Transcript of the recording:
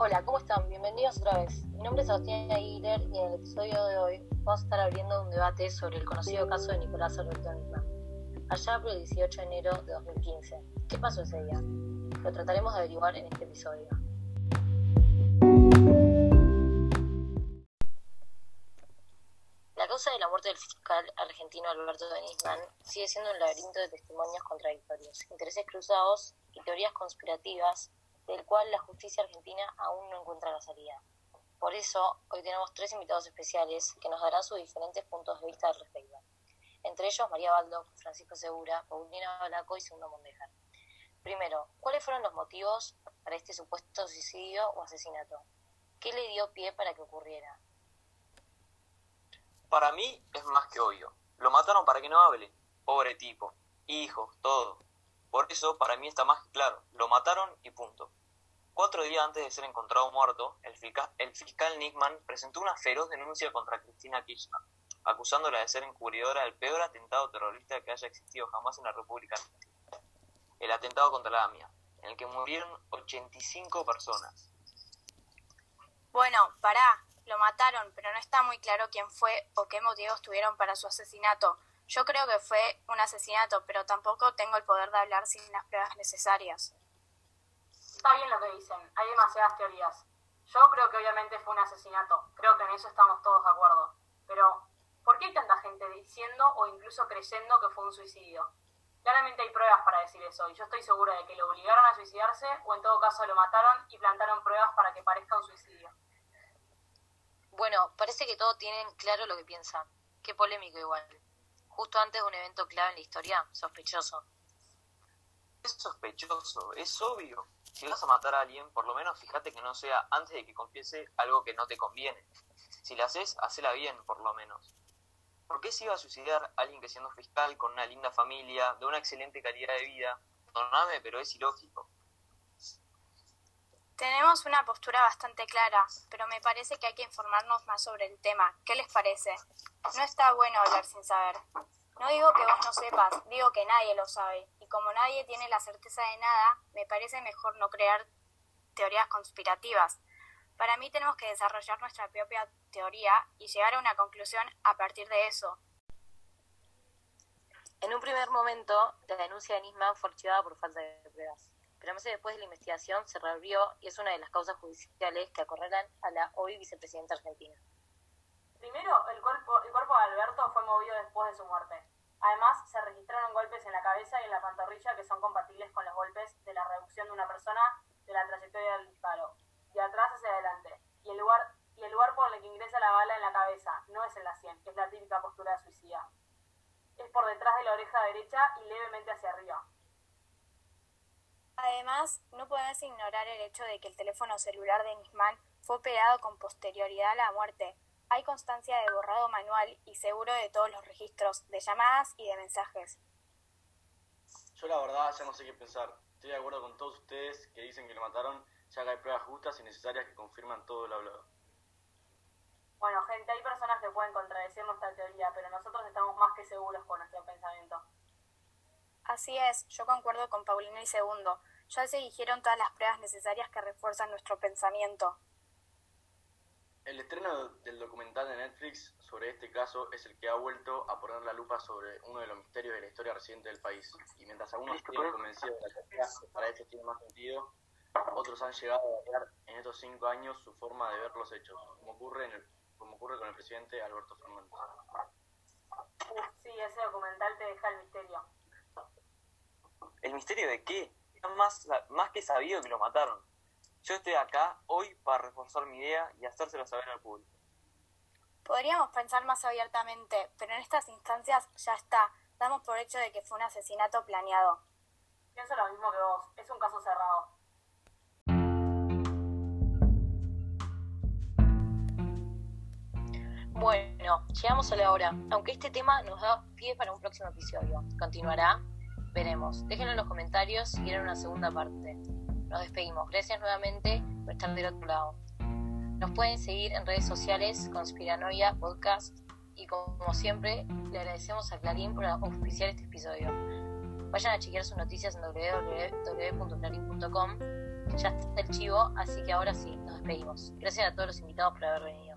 Hola, ¿cómo están? Bienvenidos otra vez. Mi nombre es Sebastián Aguilar y en el episodio de hoy vamos a estar abriendo un debate sobre el conocido caso de Nicolás Alberto Nisman, allá por el 18 de enero de 2015. ¿Qué pasó ese día? Lo trataremos de averiguar en este episodio. La causa de la muerte del fiscal argentino Alberto Nisman sigue siendo un laberinto de testimonios contradictorios, intereses cruzados y teorías conspirativas del cual la justicia argentina aún no encuentra la salida. Por eso, hoy tenemos tres invitados especiales que nos darán sus diferentes puntos de vista al respecto. Entre ellos, María Baldo, Francisco Segura, Paulina Balaco y Segundo Mondejar. Primero, ¿cuáles fueron los motivos para este supuesto suicidio o asesinato? ¿Qué le dio pie para que ocurriera? Para mí es más que obvio. Lo mataron para que no hable. Pobre tipo. Hijos, todo. Por eso, para mí está más claro. Lo mataron y punto. Cuatro días antes de ser encontrado muerto, el fiscal, el Nickman presentó una feroz denuncia contra Cristina Kirchner, acusándola de ser encubridora del peor atentado terrorista que haya existido jamás en la República Argentina. El atentado contra la AMIA, en el que murieron 85 personas. Bueno, pará, lo mataron, pero no está muy claro quién fue o qué motivos tuvieron para su asesinato. Yo creo que fue un asesinato, pero tampoco tengo el poder de hablar sin las pruebas necesarias. Está bien lo que dicen, hay demasiadas teorías. Yo creo que obviamente fue un asesinato, creo que en eso estamos todos de acuerdo. Pero, ¿por qué hay tanta gente diciendo o incluso creyendo que fue un suicidio? Claramente hay pruebas para decir eso, y yo estoy segura de que lo obligaron a suicidarse o en todo caso lo mataron y plantaron pruebas para que parezca un suicidio. Bueno, parece que todos tienen claro lo que piensan. Qué polémico igual. Justo antes de un evento clave en la historia, sospechoso. Es sospechoso, es obvio. Si vas a matar a alguien, por lo menos fíjate que no sea antes de que confiese algo que no te conviene. Si la haces, hacela bien, por lo menos. ¿Por qué se iba a suicidar alguien que siendo fiscal, con una linda familia, de una excelente calidad de vida? Perdóname, pero es ilógico. Tenemos una postura bastante clara, pero me parece que hay que informarnos más sobre el tema. ¿Qué les parece? No está bueno hablar sin saber. No digo que vos no sepas, digo que nadie lo sabe. Y como nadie tiene la certeza de nada, me parece mejor no crear teorías conspirativas. Para mí tenemos que desarrollar nuestra propia teoría y llegar a una conclusión a partir de eso. En un primer momento, la denuncia de Nisman fue archivada por falta de pruebas, pero meses después de la investigación se reabrió y es una de las causas judiciales que acorralan a la hoy vicepresidenta argentina. Primero, el cuerpo, el cuerpo de Alberto fue movido después de su muerte. Además, se registraron golpes en la cabeza y en la pantorrilla que son compatibles con los golpes de la reducción de una persona de la trayectoria del disparo, de atrás hacia adelante. Y el lugar, y el lugar por el que ingresa la bala en la cabeza no es en la sien, que es la típica postura de suicida. Es por detrás de la oreja derecha y levemente hacia arriba. Además, no podemos ignorar el hecho de que el teléfono celular de Nisman fue operado con posterioridad a la muerte, hay constancia de borrado manual y seguro de todos los registros de llamadas y de mensajes. Yo la verdad ya no sé qué pensar. Estoy de acuerdo con todos ustedes que dicen que lo mataron, ya que hay pruebas justas y necesarias que confirman todo lo hablado. Bueno, gente, hay personas que pueden contradecir nuestra teoría, pero nosotros estamos más que seguros con nuestro pensamiento. Así es, yo concuerdo con Paulina y Segundo. Ya se dijeron todas las pruebas necesarias que refuerzan nuestro pensamiento. El estreno del documental de Netflix sobre este caso es el que ha vuelto a poner la lupa sobre uno de los misterios de la historia reciente del país. Y mientras algunos siguen convencidos de que para esto tiene más sentido, otros han llegado a variar en estos cinco años su forma de ver los hechos, como ocurre, en el, como ocurre con el presidente Alberto Fernández. sí, ese documental te deja el misterio. ¿El misterio de qué? Más, más que sabido que lo mataron. Yo estoy acá hoy para reforzar mi idea y hacérselo saber al público. Podríamos pensar más abiertamente, pero en estas instancias ya está. Damos por hecho de que fue un asesinato planeado. Pienso lo mismo que vos. Es un caso cerrado. Bueno, llegamos a la hora. Aunque este tema nos da pie para un próximo episodio. ¿Continuará? Veremos. Déjenlo en los comentarios si quieren una segunda parte. Nos despedimos. Gracias nuevamente por estar del otro lado. Nos pueden seguir en redes sociales, Conspiranoia Podcast. Y como siempre, le agradecemos a Clarín por auspiciar este episodio. Vayan a chequear sus noticias en www.clarin.com. Ya está el chivo, así que ahora sí, nos despedimos. Gracias a todos los invitados por haber venido.